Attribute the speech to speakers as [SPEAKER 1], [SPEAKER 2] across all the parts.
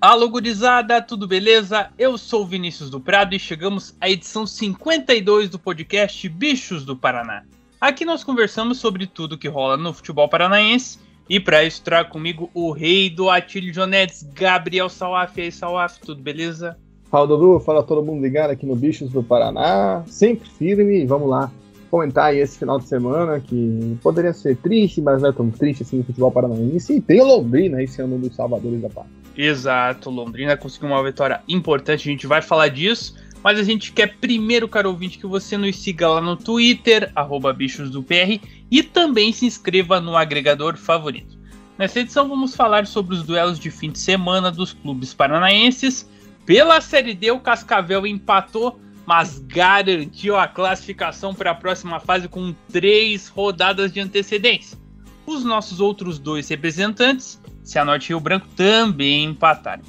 [SPEAKER 1] Alô, gurizada, tudo beleza? Eu sou Vinícius do Prado e chegamos à edição 52 do podcast Bichos do Paraná. Aqui nós conversamos sobre tudo que rola no futebol paranaense e para isso trago comigo o rei do Atílio Jonetes, Gabriel Salaf. E aí, Salaf, tudo beleza?
[SPEAKER 2] Fala, Dudu. Fala todo mundo ligado aqui no Bichos do Paraná. Sempre firme. Vamos lá comentar aí esse final de semana que poderia ser triste, mas não é tão triste assim no futebol paranaense. E tem o Londrina esse ano dos Salvadores da Pátria.
[SPEAKER 1] Exato, Londrina conseguiu uma vitória importante, a gente vai falar disso. Mas a gente quer primeiro, caro ouvinte, que você nos siga lá no Twitter, arroba bichosdopr, e também se inscreva no agregador favorito. Nessa edição vamos falar sobre os duelos de fim de semana dos clubes paranaenses. Pela Série D, o Cascavel empatou, mas garantiu a classificação para a próxima fase com três rodadas de antecedência. Os nossos outros dois representantes, Cianorte e Rio Branco, também empataram.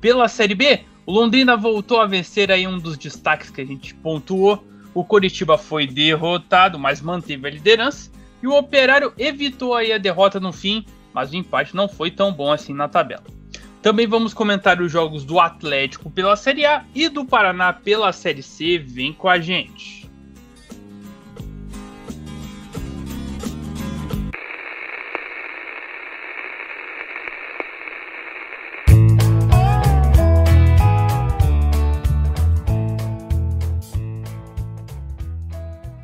[SPEAKER 1] Pela Série B, o Londrina voltou a vencer aí um dos destaques que a gente pontuou. O Coritiba foi derrotado, mas manteve a liderança. E o Operário evitou aí a derrota no fim, mas o empate não foi tão bom assim na tabela. Também vamos comentar os jogos do Atlético pela Série A e do Paraná pela Série C. Vem com a gente.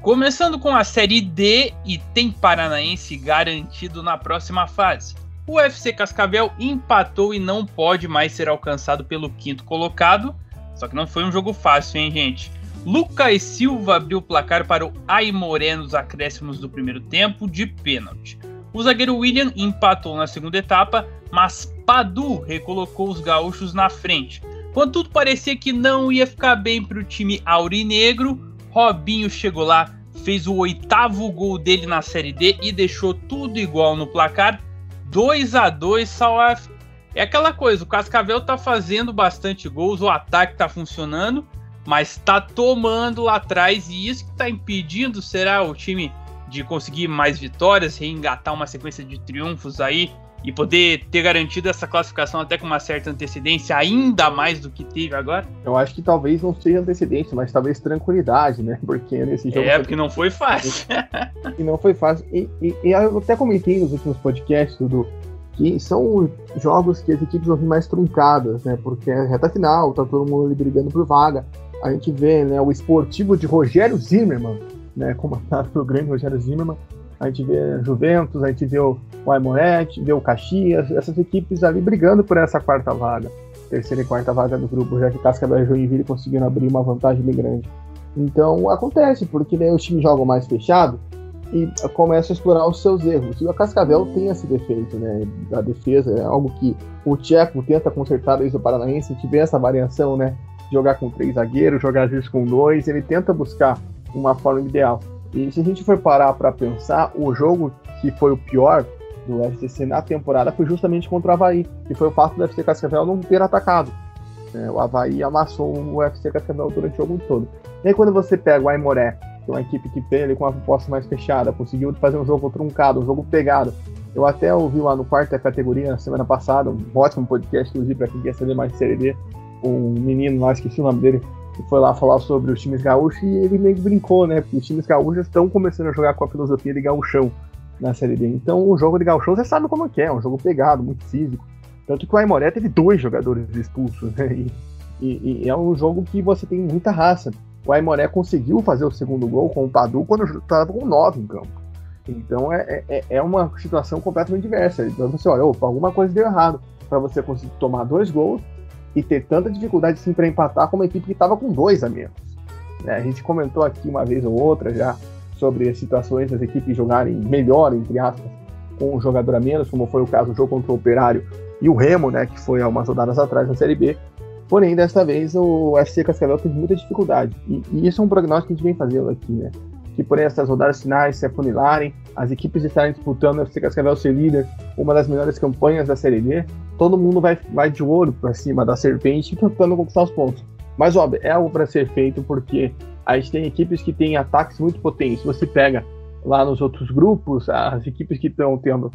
[SPEAKER 1] Começando com a Série D e tem Paranaense garantido na próxima fase. O FC Cascavel empatou e não pode mais ser alcançado pelo quinto colocado. Só que não foi um jogo fácil, hein, gente? Lucas Silva abriu o placar para o Aimoré nos acréscimos do primeiro tempo de pênalti. O zagueiro William empatou na segunda etapa, mas Padu recolocou os gaúchos na frente. Quando tudo parecia que não ia ficar bem para o time aurinegro, Robinho chegou lá, fez o oitavo gol dele na Série D e deixou tudo igual no placar. 2 a 2 Salaf. É aquela coisa, o Cascavel tá fazendo bastante gols, o ataque tá funcionando, mas tá tomando lá atrás e isso que tá impedindo será o time de conseguir mais vitórias, reengatar uma sequência de triunfos aí e poder ter garantido essa classificação até com uma certa antecedência, ainda mais do que teve agora?
[SPEAKER 2] Eu acho que talvez não seja antecedência, mas talvez tranquilidade, né? Porque nesse jogo.
[SPEAKER 1] É, porque não foi fácil.
[SPEAKER 2] e não foi fácil. E, e, e, eu até comentei nos últimos podcasts, Dudu, que são jogos que as equipes vão vir mais truncadas, né? Porque é reta final, tá todo mundo ali brigando por vaga. A gente vê né, o esportivo de Rogério Zimmermann, né, comandado pelo grande Rogério Zimmermann, a gente vê Juventus, a gente vê o, o vê o Caxias, essas equipes ali brigando por essa quarta vaga, terceira e quarta vaga do grupo, já que Cascavel e Joinville conseguiram abrir uma vantagem bem grande. Então acontece, porque daí os times jogam mais fechado e começam a explorar os seus erros. E a Cascavel tem esse defeito, né? A defesa é algo que o Tcheco tenta consertar desde o Paranaense, vê essa variação, né? Jogar com três zagueiros, jogar às vezes com dois, ele tenta buscar uma forma ideal. E se a gente for parar para pensar, o jogo que foi o pior do FCC na temporada foi justamente contra o Havaí, que foi o fato do FC Cascavel não ter atacado. É, o Havaí amassou o FC Cascavel durante o jogo todo. E aí quando você pega o Aimoré, que é uma equipe que tem ele com uma proposta mais fechada, conseguiu fazer um jogo truncado, um jogo pegado. Eu até ouvi lá no quarta categoria na semana passada, um ótimo podcast, inclusive, para quem quer saber mais de Série D, um menino lá, esqueci o nome dele, que foi lá falar sobre os times gaúchos e ele meio que brincou, né? Porque os times gaúchos estão começando a jogar com a filosofia de gauchão na Série D. Então o jogo de gauchão você sabe como é que é, é um jogo pegado, muito físico. Tanto que o Aimoré teve dois jogadores expulsos, né? E, e, e, é um jogo que você tem muita raça. O Aimoré conseguiu fazer o segundo gol com o Padu quando estava com nove em campo. Então é, é, é, uma situação completamente diversa. Então você olha, opa, alguma coisa deu errado para você conseguir tomar dois gols e ter tanta dificuldade assim para empatar com uma equipe que estava com dois a menos. Né? A gente comentou aqui uma vez ou outra já sobre as situações das equipes jogarem melhor, entre aspas, com um jogador a menos, como foi o caso do jogo contra o Operário e o Remo, né, que foi há umas rodadas atrás na Série B. Porém, desta vez o FC Cascavel teve muita dificuldade. E, e, isso é um prognóstico que a gente vem fazendo aqui, né? Que porém essas rodadas finais se afunilarem, as equipes estarem disputando o FC Cascavel ser líder, uma das melhores campanhas da Série D, todo mundo vai, vai de ouro para cima da serpente tentando conquistar os pontos. Mas, óbvio, é algo para ser feito porque a gente tem equipes que têm ataques muito potentes. Você pega lá nos outros grupos, as equipes que estão tendo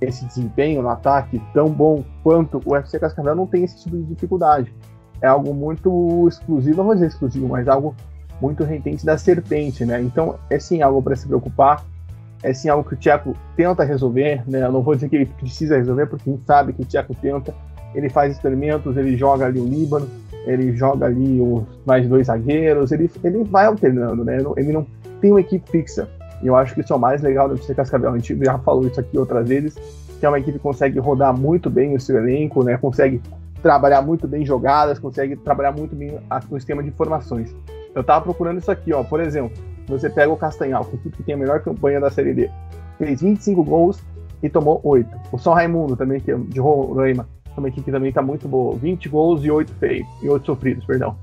[SPEAKER 2] esse desempenho no ataque tão bom quanto o UFC Cascavel não tem esse tipo de dificuldade. É algo muito exclusivo, não vou dizer exclusivo, mas algo muito retente da serpente, né? Então é sim algo para se preocupar, é sim algo que o Tcheco tenta resolver, né? Eu não vou dizer que ele precisa resolver, porque a gente sabe que o Tcheco tenta. Ele faz experimentos, ele joga ali o Líbano, ele joga ali os mais dois zagueiros, ele, ele vai alternando, né? Ele não tem uma equipe fixa. E eu acho que isso é o mais legal do FC Cascavel. A gente já falou isso aqui outras vezes, que é uma equipe que consegue rodar muito bem o seu elenco, né? Consegue trabalhar muito bem jogadas, consegue trabalhar muito bem o sistema de informações. Eu tava procurando isso aqui, ó. Por exemplo, você pega o Castanhal, que tem a melhor campanha da Série D. Fez 25 gols e tomou 8. O São Raimundo também, que é de Roraima, uma equipe que também tá muito boa. 20 gols e 8 feitos, e 8 sofridos, perdão.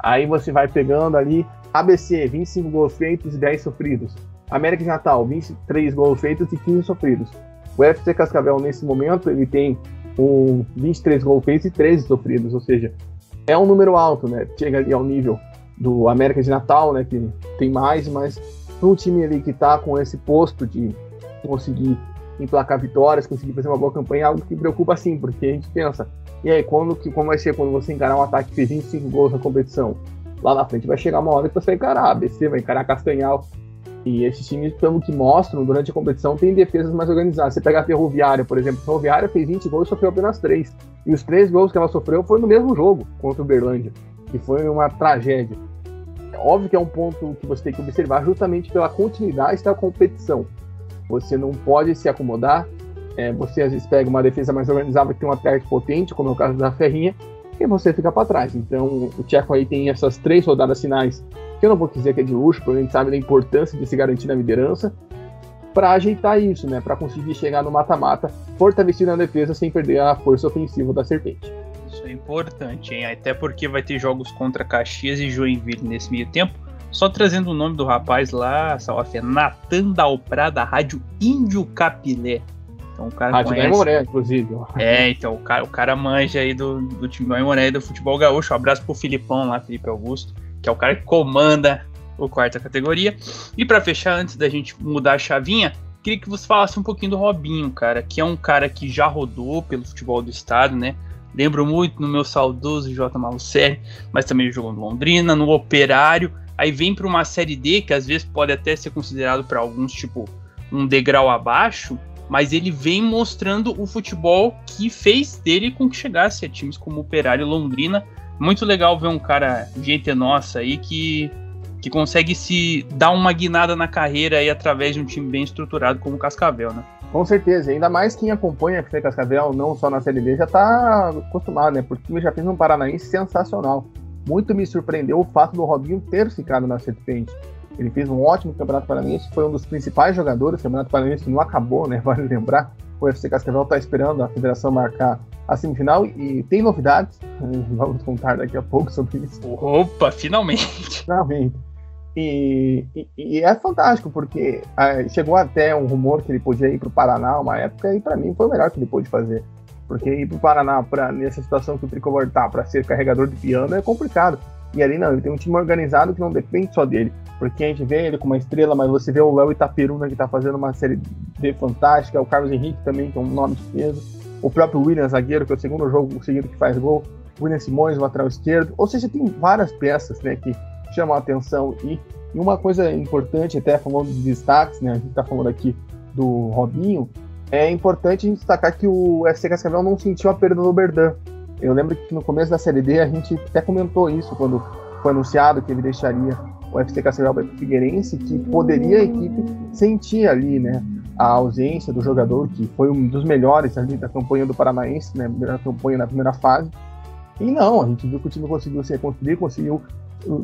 [SPEAKER 2] Aí você vai pegando ali ABC, 25 gols feitos e 10 sofridos. América de Natal, 23 gols feitos e 15 sofridos. O FC Cascavel, nesse momento, ele tem um 23 gols feitos e 13 sofridos, ou seja, é um número alto, né? Chega ali ao nível do América de Natal, né? Que tem mais, mas um time ali que está com esse posto de conseguir emplacar vitórias, conseguir fazer uma boa campanha, é algo que preocupa sim, porque a gente pensa, e aí, quando, que, como vai ser quando você encarar um ataque que fez 25 gols na competição? Lá na frente vai chegar uma hora que você vai encarar a ABC, vai encarar Castanhal, e esses times, pelo que mostram durante a competição, têm defesas mais organizadas. Você pega a Ferroviária, por exemplo. A Ferroviária fez 20 gols e sofreu apenas 3. E os três gols que ela sofreu foram no mesmo jogo contra o Berlândia, que foi uma tragédia. Óbvio que é um ponto que você tem que observar justamente pela continuidade da competição. Você não pode se acomodar. É, você às vezes pega uma defesa mais organizada que tem um ataque potente, como é o caso da Ferrinha, e você fica para trás. Então o Tcheco aí tem essas três rodadas finais que eu não vou dizer que é de luxo, porque a gente sabe da importância de se garantir na liderança, para ajeitar isso, né? Para conseguir chegar no mata-mata, fortalecido na defesa sem perder a força ofensiva da Serpente.
[SPEAKER 1] Isso é importante, hein? Até porque vai ter jogos contra Caxias e Joinville nesse meio tempo. Só trazendo o nome do rapaz lá, Salaf, é Natan Dalprá, da Rádio Índio Capilé.
[SPEAKER 2] Então o cara Rádio conhece. Moré, inclusive.
[SPEAKER 1] É, então o cara, o cara manja aí do, do time do Moré do futebol gaúcho. Um abraço pro Filipão lá, Felipe Augusto que é o cara que comanda o quarta categoria. E para fechar, antes da gente mudar a chavinha, queria que você falasse um pouquinho do Robinho, cara, que é um cara que já rodou pelo futebol do estado, né? Lembro muito no meu saudoso J. Malucelli, mas também jogou no Londrina, no Operário. Aí vem para uma série D, que às vezes pode até ser considerado para alguns, tipo, um degrau abaixo, mas ele vem mostrando o futebol que fez dele com que chegasse a times como Operário e Londrina, muito legal ver um cara, gente nossa aí, que, que consegue se dar uma guinada na carreira aí através de um time bem estruturado como o Cascavel, né?
[SPEAKER 2] Com certeza, ainda mais quem acompanha a Cascavel, não só na Série B, já está acostumado, né? Porque o já fez um Paranaense sensacional. Muito me surpreendeu o fato do Robinho ter ficado na Serpente. Ele fez um ótimo Campeonato Paranaense, foi um dos principais jogadores. O Campeonato Paranaense não acabou, né? Vale lembrar. O UFC Cascavel está esperando a federação marcar a semifinal e tem novidades. Vamos contar daqui a pouco sobre isso.
[SPEAKER 1] Opa, finalmente!
[SPEAKER 2] Finalmente. E, e, é fantástico, porque ah, chegou até um rumor que ele podia ir para o Paraná uma época, e para mim foi o melhor que ele pôde fazer. Porque ir para o Paraná, pra, nessa situação que o Tricolor está, para ser carregador de piano, é complicado. E ali não, ele tem um time organizado que não depende só dele. Porque a gente vê ele com uma estrela, mas você vê o Léo Itaperuna que está fazendo uma série D fantástica, o Carlos Henrique também, que é um nome de peso, o próprio William zagueiro, que é o segundo jogo seguido que faz gol, William Simões, lateral esquerdo. Ou seja, tem várias peças né, que chamam a atenção. E, uma coisa importante, até falando de destaques, né, a gente está falando aqui do Robinho, é importante a gente destacar que o FC Cascavel não sentiu a perda do Berdan. Eu lembro que no começo da Série D a gente até comentou isso quando foi anunciado que ele deixaria o FC Cascavel para o Figueirense, que poderia a equipe sentir ali, né, a ausência do jogador, que foi um dos melhores ali da campanha do Paranaense, né, na campanha na primeira fase. E não, a gente viu que o time conseguiu se reconstruir, conseguiu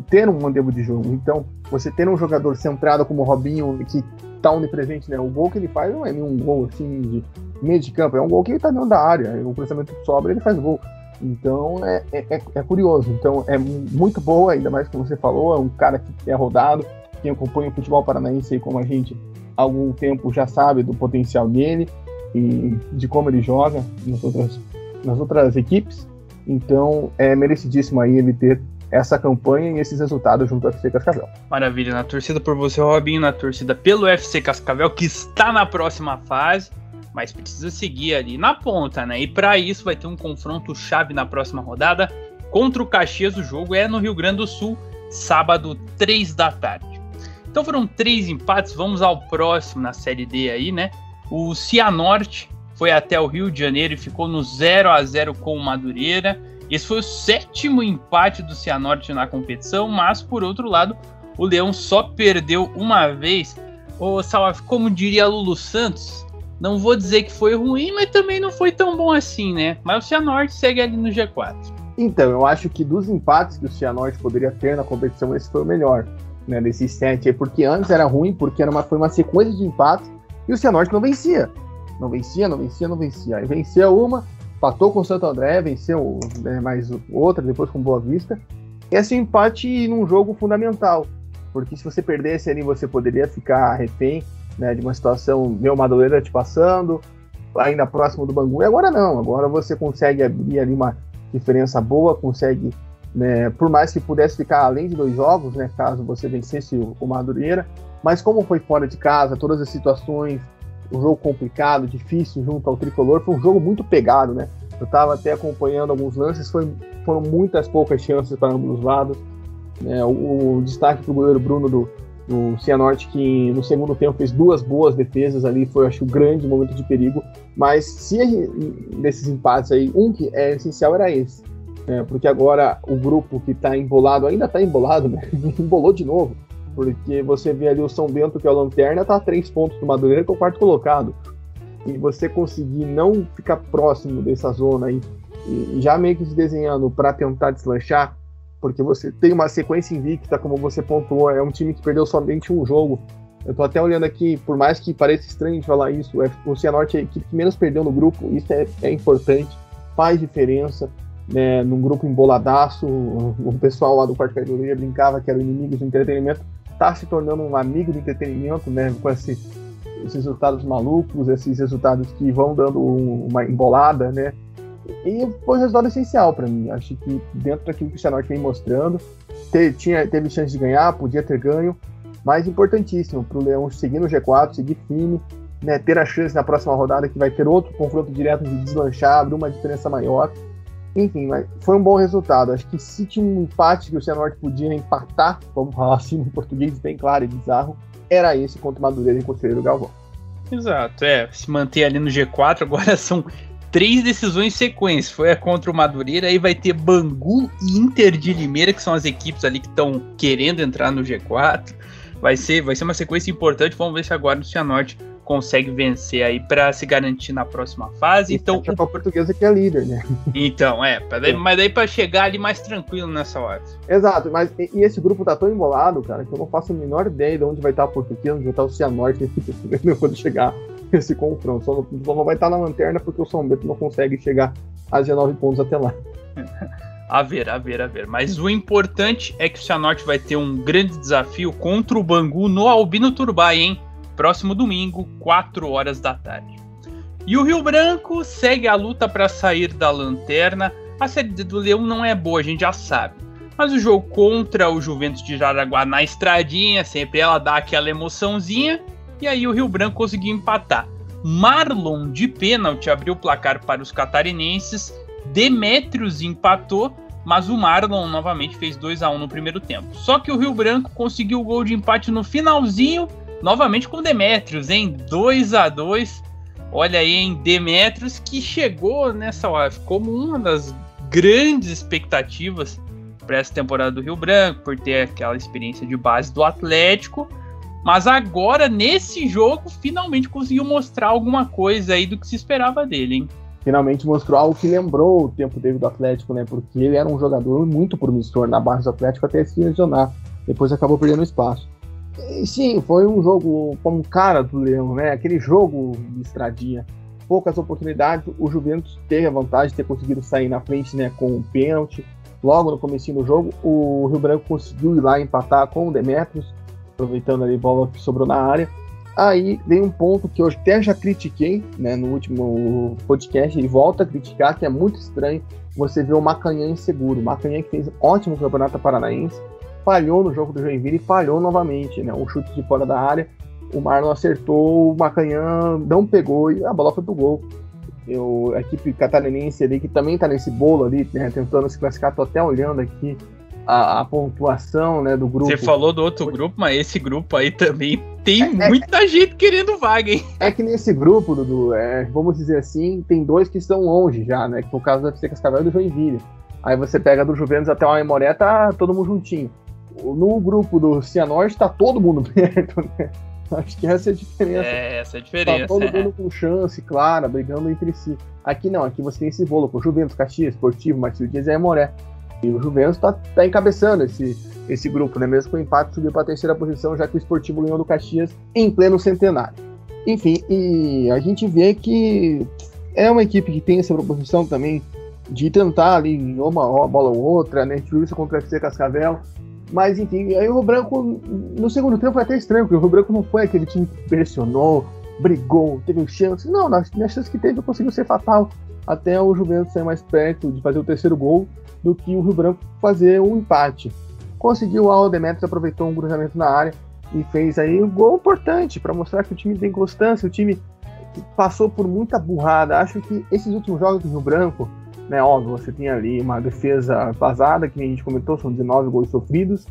[SPEAKER 2] ter um modelo de jogo. Então, você ter um jogador centrado como o Robinho, que está onipresente, né, o gol que ele faz não é nenhum gol assim de meio de campo, é um gol que ele está dentro da área, o cruzamento sobra, ele faz gol. Então é, é, é, curioso. Então é muito boa, ainda mais como você falou, é um cara que é rodado, quem acompanha o futebol paranaense como a gente há algum tempo já sabe do potencial dele e de como ele joga nas outras, nas outras equipes. Então é merecidíssimo aí ele ter essa campanha e esses resultados junto ao FC Cascavel.
[SPEAKER 1] Maravilha, na torcida por você, Robinho, na torcida pelo FC Cascavel, que está na próxima fase, mas precisa seguir ali na ponta, né? E para isso vai ter um confronto chave na próxima rodada contra o Caxias. O jogo é no Rio Grande do Sul, sábado, 3 da tarde. Então foram três empates, vamos ao próximo na Série D aí, né? O Cianorte foi até o Rio de Janeiro e ficou no 0 a 0 com o Madureira. Esse foi o sétimo empate do Cianorte na competição, mas por outro lado, o Leão só perdeu uma vez. Ô, Salaf, como diria Lulu Santos, não vou dizer que foi ruim, mas também não foi tão bom assim, né? Mas o Cianorte segue ali no G4.
[SPEAKER 2] Então, eu acho que dos empates que o Cianorte poderia ter na competição, esse foi o melhor, né? Desses sete aí, porque antes era ruim, porque era uma, foi uma sequência de empates e o Cianorte não vencia. Não vencia, não vencia, não vencia. Aí vencia uma, empatou com o Santo André, venceu né, mais outra, depois com Boa Vista. Esse empate num jogo fundamental, porque se você perdesse ali, você poderia ficar refém né, de uma situação meio madureira te passando, ainda próximo do Bangu. E agora não, agora você consegue abrir ali uma diferença boa, consegue, né, por mais que pudesse ficar além de dois jogos, né, caso você vencesse o Madureira, mas como foi fora de casa, todas as situações, um jogo complicado, difícil junto ao tricolor, foi um jogo muito pegado, né? Eu estava até acompanhando alguns lances, foi, foram muitas poucas chances para ambos os lados. Né? O, o, destaque para o goleiro Bruno do, do Cianorte, que no segundo tempo fez duas boas defesas ali, foi acho o grande momento de perigo. Mas se desses empates aí, um que é essencial era esse. Né? Porque agora o grupo que está embolado ainda está embolado, né? embolou de novo. Porque você vê ali o São Bento, que é a lanterna, está a três pontos do Madureira, que é o quarto colocado. E você conseguir não ficar próximo dessa zona aí, e já meio que se desenhando para tentar deslanchar, porque você tem uma sequência invicta, como você pontuou, é um time que perdeu somente um jogo. Eu tô até olhando aqui, por mais que pareça estranho de falar isso, o Cianorte é a equipe que menos perdeu no grupo, isso é, é importante, faz diferença. Né, num grupo emboladaço, o pessoal lá do Quarto Categoria brincava que eram inimigos do entretenimento, tá se tornando um amigo do entretenimento, né, com esse, esses resultados malucos, esses resultados que vão dando uma embolada, né, e foi um resultado essencial para mim. Acho que dentro daquilo que o Cianorte vem mostrando, te, tinha, teve chance de ganhar, podia ter ganho, mas importantíssimo para o Leão seguir no G4, seguir firme, né, ter a chance na próxima rodada que vai ter outro confronto direto de deslanchar, abrir uma diferença maior. Enfim, mas foi um bom resultado. Acho que se tinha um empate que o Cianorte podia empatar, vamos falar assim no português bem claro e bizarro, era esse contra o Madureira e Conselheiro Galvão.
[SPEAKER 1] Exato, é. Se manter ali no G4, agora são três decisões sequência. Foi a contra o Madureira, aí vai ter Bangu e Inter de Limeira, que são as equipes ali que estão querendo entrar no G4. Vai ser, vai ser uma sequência importante. Vamos ver se agora o Cianorte consegue vencer aí para se garantir na próxima fase. então,
[SPEAKER 2] a portuguesa que é líder, né?
[SPEAKER 1] Então, é, daí, mas daí para chegar ali mais tranquilo nessa hora.
[SPEAKER 2] Exato, mas e, e, esse grupo tá tão embolado, cara, que eu não faço a menor ideia de onde vai estar a portuguesa, onde vai estar o Cianorte quando chegar esse confronto. Só não, só não vai estar na lanterna porque o São Bento não consegue chegar a 19 pontos até lá.
[SPEAKER 1] A ver, a ver, a ver. Mas o importante é que o Cianorte vai ter um grande desafio contra o Bangu no Albino Turbay, hein? Próximo domingo, 4 horas da tarde. E o Rio Branco segue a luta para sair da lanterna. A série do Leão não é boa, a gente já sabe. Mas o jogo contra o Juventus de Jaraguá na estradinha, sempre ela dá aquela emoçãozinha. E aí o Rio Branco conseguiu empatar. Marlon de pênalti abriu o placar para os catarinenses. Demetrios empatou, mas o Marlon novamente fez 2 a 1 no primeiro tempo. Só que o Rio Branco conseguiu o gol de empate no finalzinho, novamente com Demetrios, em 2 a 2. Olha aí, em Demetrios que chegou nessa hora como uma das grandes expectativas para essa temporada do Rio Branco, por ter aquela experiência de base do Atlético mas agora, nesse jogo, finalmente conseguiu mostrar alguma coisa aí do que se esperava dele, hein?
[SPEAKER 2] Finalmente mostrou algo que lembrou o tempo dele do Atlético, né? Porque ele era um jogador muito promissor na base do Atlético até se lesionar. Depois acabou perdendo espaço. E, sim, foi um jogo como cara do Leão, né? Aquele jogo de estradinha. poucas oportunidades. O Juventus teve a vantagem de ter conseguido sair na frente né, com um pênalti. Logo no começo do jogo, o Rio Branco conseguiu ir lá empatar com o Demetrios, aproveitando ali a bola que sobrou na área. Aí vem um ponto que eu até já critiquei né, no último podcast e volto a criticar, que é muito estranho você ver o Macanhã inseguro. O Macanhã que fez ótimo campeonato paranaense, falhou no jogo do Joinville e falhou novamente. Né, um chute de fora da área, o Marlon acertou, o Macanhã não pegou e a bola foi pro gol eu, a equipe catarinense ali, que também está nesse bolo ali, né, tentando se classificar, tô até olhando aqui a, a, pontuação né, do grupo.
[SPEAKER 1] Você falou do outro grupo, mas esse grupo aí também tem é, é muita é, gente querendo vaga, hein?
[SPEAKER 2] É que nesse grupo, Dudu, é, vamos dizer assim, tem dois que estão longe já, né? Que no caso da FC Cascavel e do Joinville. Aí você pega do Juventus até o Aimoré, tá todo mundo juntinho. No grupo do Cianorte tá todo mundo perto, né? Acho que essa é a diferença.
[SPEAKER 1] É, essa é a diferença.
[SPEAKER 2] Tá todo é. mundo com chance, clara, brigando entre si. Aqui não, aqui você tem esse bolo com Juventus, Caxias, Esportivo, Marcelo Dias e Aimoré. E o Juventus tá, tá encabeçando esse, esse grupo, né? Mesmo com o empate subiu para a terceira posição, já que o Esportivo ganhou do Caxias em pleno centenário. Enfim, e a gente vê que é uma equipe que tem essa proposição também de tentar ali uma, uma bola ou outra, né? A gente viu isso contra o FC Cascavel, mas enfim, aí o Rio Branco, no segundo tempo foi até estranho, porque o Rio Branco não foi aquele time que pressionou, brigou, teve chance. Não, nas, nas chances que teve conseguiu ser fatal. Até o Juventus sair mais perto de fazer o terceiro gol do que o Rio Branco fazer um empate. Conseguiu o Aldemetrios, aproveitou um cruzamento na área e fez aí um gol importante para mostrar que o time tem constância, o time passou por muita burrada. Acho que esses últimos jogos do Rio Branco, né? Óbvio, você tem ali uma defesa vazada, que a gente comentou, são 19 gols sofridos,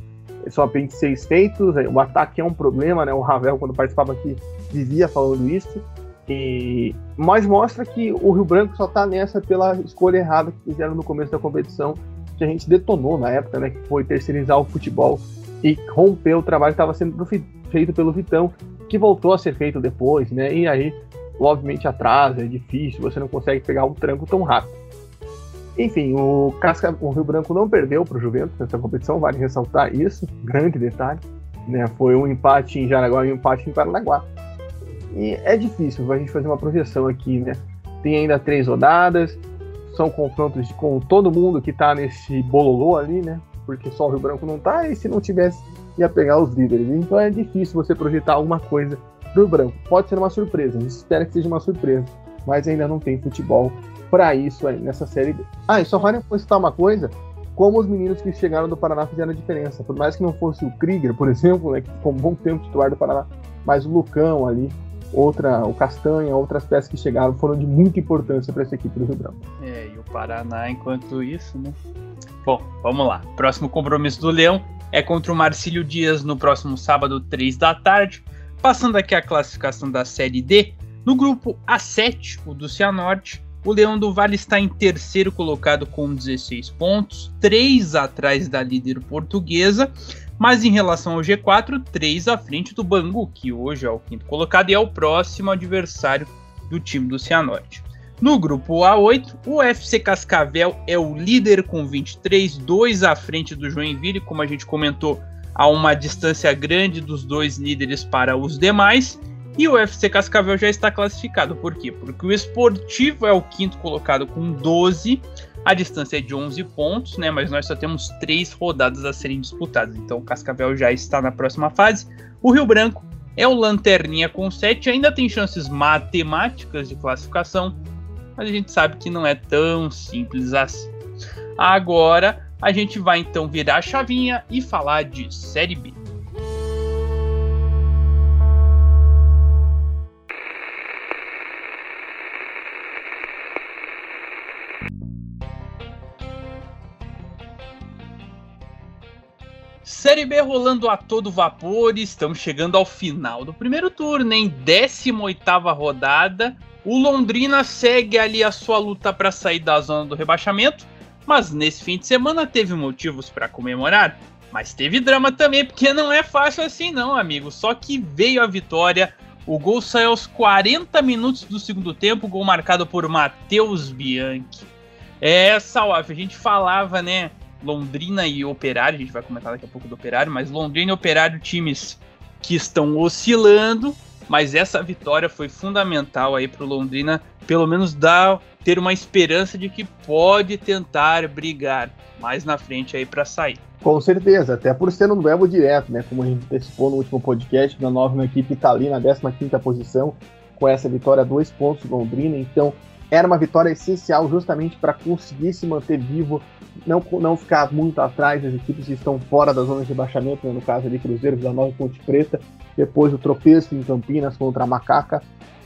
[SPEAKER 2] só apenas 6 feitos, o ataque é um problema, né? O Ravel, quando participava aqui, vivia falando isso. E... Mas mostra que o Rio Branco só está nessa pela escolha errada que fizeram no começo da competição, que a gente detonou na época, né? Que foi terceirizar o futebol e romper o trabalho que estava sendo feito pelo Vitão, que voltou a ser feito depois, né? E aí, obviamente, atrasa, é difícil, você não consegue pegar um tranco tão rápido. Enfim, o, Casca, o Rio Branco não perdeu para o Juventus nessa competição, vale ressaltar isso, grande detalhe. Né? Foi um empate em Jaraguá e um empate em Paranaguá. E é difícil a gente fazer uma projeção aqui, né? Tem ainda três rodadas, são confrontos com todo mundo que está nesse bololô ali, né? Porque só o Rio Branco não está e se não tivesse, ia pegar os líderes. Então é difícil você projetar alguma coisa pro Branco. Pode ser uma surpresa, a gente espera que seja uma surpresa, mas ainda não tem futebol para isso aí, nessa série B. Ah, e só vale citar uma coisa, como os meninos que chegaram do Paraná fizeram a diferença. Por mais que não fosse o Krieger, por exemplo, né, que ficou um bom tempo titular do Paraná, mas o Lucão ali, outra, o Castanha, outras peças que chegaram foram de muita importância para essa equipe do Rio Branco.
[SPEAKER 1] É, e o Paraná, enquanto isso, né? Bom, vamos lá. Próximo compromisso do Leão é contra o Marcílio Dias no próximo sábado, 3 da tarde. Passando aqui a classificação da Série D, no grupo A7, o do Cianorte, o Leão do Vale está em terceiro colocado com 16 pontos, 3 atrás da líder portuguesa, mas em relação ao G4, 3 à frente do Bangu, que hoje é o quinto colocado e é o próximo adversário do time do Cianorte. No grupo A8, o FC Cascavel é o líder com 23, 2 à frente do Joinville, como a gente comentou, há uma distância grande dos dois líderes para os demais. E o UFC Cascavel já está classificado. Por quê? Porque o Esportivo é o quinto colocado com 12. A distância é de 11 pontos, né? Mas nós só temos três rodadas a serem disputadas. Então o Cascavel já está na próxima fase. O Rio Branco é o Lanterninha com 7. Ainda tem chances matemáticas de classificação. Mas a gente sabe que não é tão simples assim. Agora a gente vai então virar a chavinha e falar de Série B. Série B rolando a todo vapor, estamos chegando ao final do primeiro turno, em 18ª rodada. O Londrina segue ali a sua luta para sair da zona do rebaixamento, mas nesse fim de semana teve motivos para comemorar, mas teve drama também, porque não é fácil assim não, amigo. Só que veio a vitória, o gol saiu aos 40 minutos do segundo tempo, gol marcado por Matheus Bianchi. É, Salaf, a gente falava, né, Londrina e Operário, a gente vai comentar daqui a pouco do Operário, mas Londrina e Operário, times que estão oscilando. mas essa vitória foi fundamental aí para o Londrina, pelo menos dar ter uma esperança de que pode tentar brigar mais na frente aí para sair.
[SPEAKER 2] Com certeza, até por ser um duelo direto, né? Como a gente antecipou no último podcast, a nova equipe está ali na 15 posição, com essa vitória, dois pontos Londrina, então era uma vitória essencial justamente para conseguir se manter vivo, não, não ficar muito atrás das equipes que estão fora da zona de rebaixamento, né? no caso ali Cruzeiro, Vila Nova e Ponte Preta, depois o tropeço em Campinas contra a Macaca.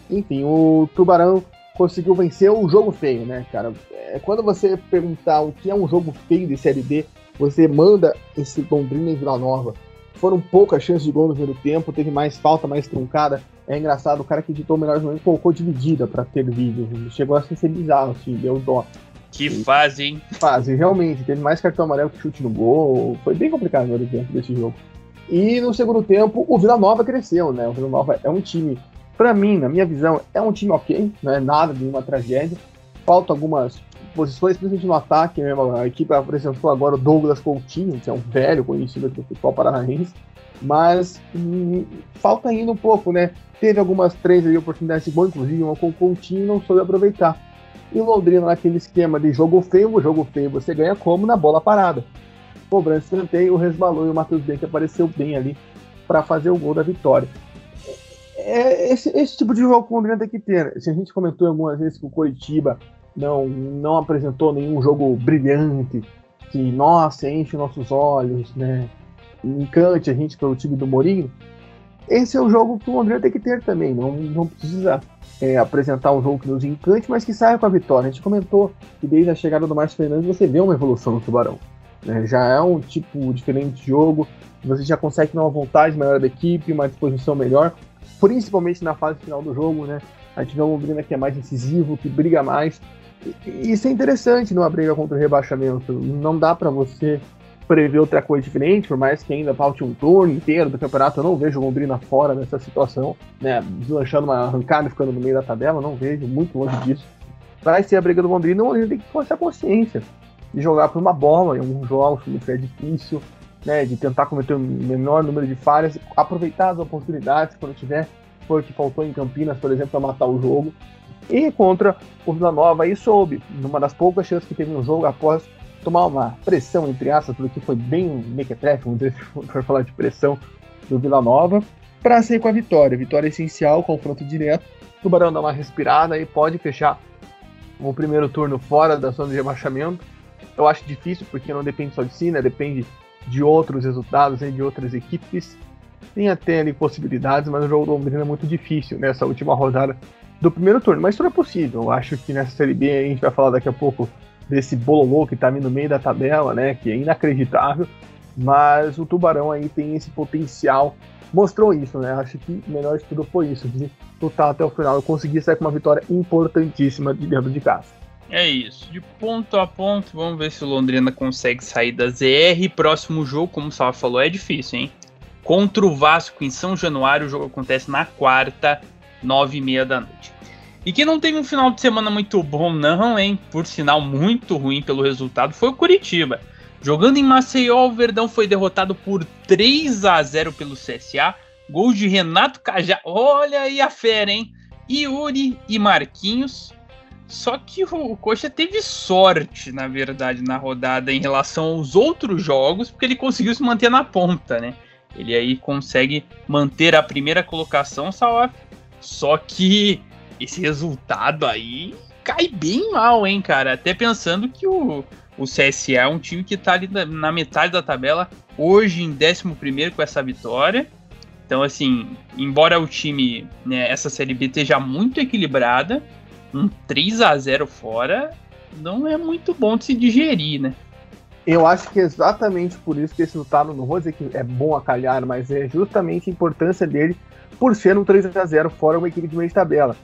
[SPEAKER 2] Enfim, o Tubarão conseguiu vencer o jogo feio, né, cara? É, quando você perguntar o que é um jogo feio de Série D, você manda esse Londrina em Vila Nova. Foram poucas chances de gol no primeiro tempo, teve mais falta, mais truncada. É engraçado, o cara que editou o melhor momento colocou dividida para ter vídeo. Chegou a ser bizarro, assim, deu dó.
[SPEAKER 1] Que fase, hein?
[SPEAKER 2] Fase, realmente. Teve mais cartão amarelo que chute no gol. Foi bem complicado o tempo desse jogo. E no segundo tempo, o Vila Nova cresceu, né? O Vila Nova é um time para mim, na minha visão, é um time ok, não é nada de uma tragédia. Faltam algumas posições, principalmente no ataque mesmo. A equipe apresentou agora o Douglas Coutinho, que é um velho conhecido aqui do futebol paranaense, mas hum, falta ainda um pouco, né? Teve algumas três ali, oportunidades de gol, inclusive uma com o Coutinho não soube aproveitar. E Londrina naquele esquema de jogo feio, jogo feio você ganha como na bola parada. Cobrança escanteio, resbalou e o Matheus Benck apareceu bem ali para fazer o gol da vitória é esse, esse tipo de jogo que o Londrina tem que ter. Se a gente comentou algumas vezes que o Coritiba não, não apresentou nenhum jogo brilhante, que, nossa, enche nossos olhos, né? Encante a gente pelo time do Mourinho. Esse é o jogo que o Londrina tem que ter também. Não, não precisa é, apresentar um jogo que nos encante, mas que saia com a vitória. A gente comentou que desde a chegada do Márcio Fernandes você vê uma evolução no Tubarão. Né? Já é um tipo diferente de jogo, você já consegue ter uma vontade maior da equipe, uma disposição melhor principalmente na fase final do jogo, né? A gente vê um Londrina que é mais incisivo, que briga mais. Isso é interessante numa briga contra o rebaixamento. Não dá para você prever outra coisa diferente, por mais que ainda falte um turno inteiro do campeonato, eu não vejo o Londrina fora dessa situação, né? Deslanchando uma arrancada e ficando no meio da tabela, não vejo, muito longe disso. Vai ser a briga do Londrina, o Londrina tem que ter a consciência de jogar por uma bola em alguns jogos, como é difícil, né, de tentar cometer o menor número de falhas, aproveitar as oportunidades quando tiver, foi o que faltou em Campinas, por exemplo, para matar o jogo. E contra o Vila Nova, aí soube, numa das poucas chances que teve no jogo, após tomar uma pressão, entre aspas, porque foi bem mequetrefe, vamos dizer, falar de pressão do Vila Nova, para sair com a vitória. Vitória essencial, confronto direto. O Tubarão dá uma respirada e pode fechar o primeiro turno fora da zona de rebaixamento. Eu acho difícil, porque não depende só de si, né? Depende de outros resultados de outras equipes. Tem até ali possibilidades, mas o jogo do Londrina é muito difícil nessa última rodada do primeiro turno. Mas tudo é possível. Eu acho que nessa Série B a gente vai falar daqui a pouco desse bololô que tá ali no meio da tabela, né? Que é inacreditável. Mas o Tubarão aí tem esse potencial. Mostrou isso, né? Acho que o melhor de tudo foi isso, de lutar até o final e conseguir sair com uma vitória importantíssima de dentro de casa.
[SPEAKER 1] É isso. De ponto a ponto, vamos ver se o Londrina consegue sair da ZR. Próximo jogo, como o Salva falou, é difícil, hein? Contra o Vasco em São Januário, o jogo acontece na quarta, nove e meia da noite. E quem não teve um final de semana muito bom, não, hein? Por sinal, muito ruim pelo resultado, foi o Curitiba. Jogando em Maceió, o Verdão foi derrotado por 3 a 0 pelo CSA. Gol de Renato Cajá. Olha aí a fera, hein? Yuri e Marquinhos só que o Coxa teve sorte, na verdade, na rodada em relação aos outros jogos, porque ele conseguiu se manter na ponta, né? Ele aí consegue manter a primeira colocação. Só que esse resultado aí cai bem mal, hein, cara? Até pensando que o, o CSA é um time que tá ali na, metade da tabela, hoje em 11 com essa vitória. Então, assim, embora o time, né, essa Série B esteja muito equilibrada, um 3 a 0 fora não é muito bom de se digerir, né?
[SPEAKER 2] Eu acho que é exatamente por isso que esse resultado, vou dizer que é bom a calhar, mas é justamente a importância dele por ser um 3 a 0 fora uma equipe de meio de tabela.